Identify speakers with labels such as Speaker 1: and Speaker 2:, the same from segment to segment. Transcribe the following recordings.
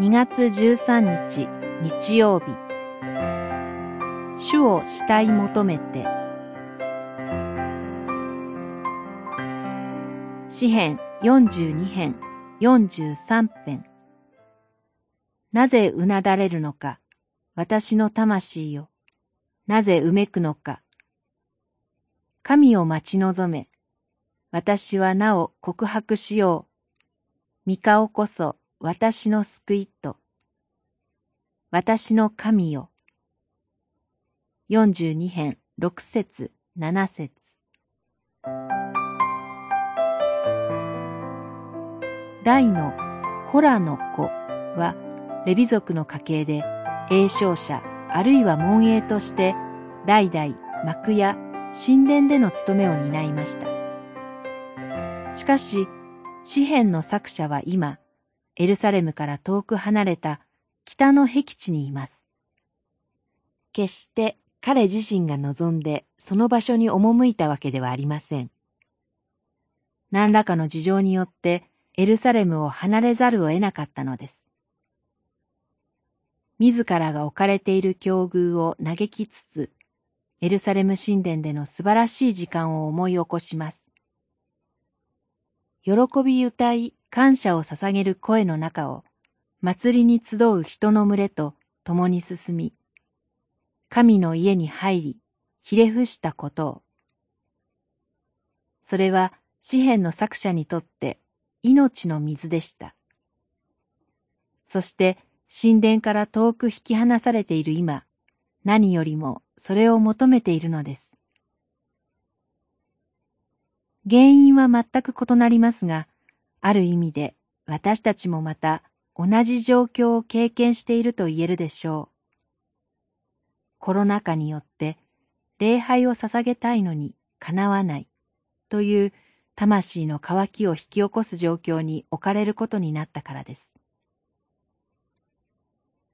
Speaker 1: 2月13日日曜日。主を慕い求めて。詩編42編43編。なぜうなだれるのか。私の魂よなぜうめくのか。神を待ち望め。私はなお告白しよう。御顔こそ。私の救いと。私の神よ。四十二編六節七節大のコラの子はレビ族の家系で栄唱者あるいは門営として代々幕や神殿での務めを担いました。しかし、詩篇の作者は今、エルサレムから遠く離れた北の僻地にいます。決して彼自身が望んでその場所に赴いたわけではありません。何らかの事情によってエルサレムを離れざるを得なかったのです。自らが置かれている境遇を嘆きつつ、エルサレム神殿での素晴らしい時間を思い起こします。喜び歌い感謝を捧げる声の中を、祭りに集う人の群れと共に進み、神の家に入り、ひれ伏したことを。それは詩篇の作者にとって命の水でした。そして神殿から遠く引き離されている今、何よりもそれを求めているのです。原因は全く異なりますが、ある意味で私たちもまた同じ状況を経験していると言えるでしょう。コロナ禍によって礼拝を捧げたいのに叶わないという魂の渇きを引き起こす状況に置かれることになったからです。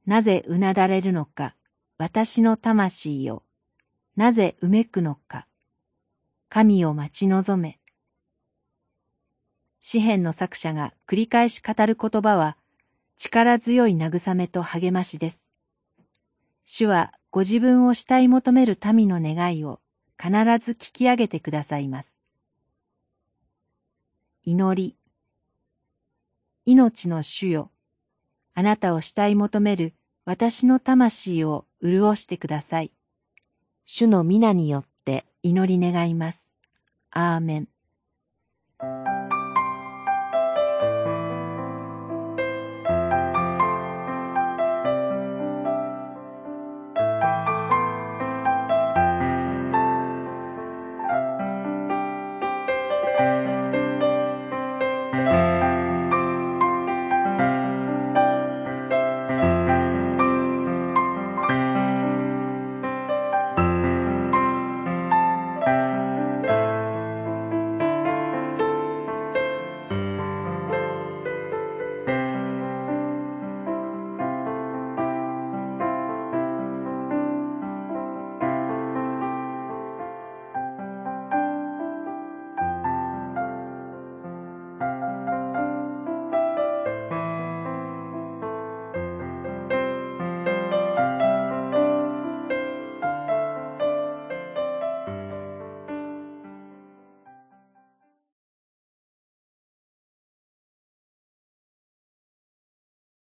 Speaker 1: なぜうなだれるのか、私の魂よ。なぜうめくのか。神を待ち望め。詩篇の作者が繰り返し語る言葉は、力強い慰めと励ましです。主はご自分を慕い求める民の願いを必ず聞き上げてくださいます。祈り。命の主よ。あなたを慕い求める私の魂を潤してください。主の皆によって祈り願います。アーメン。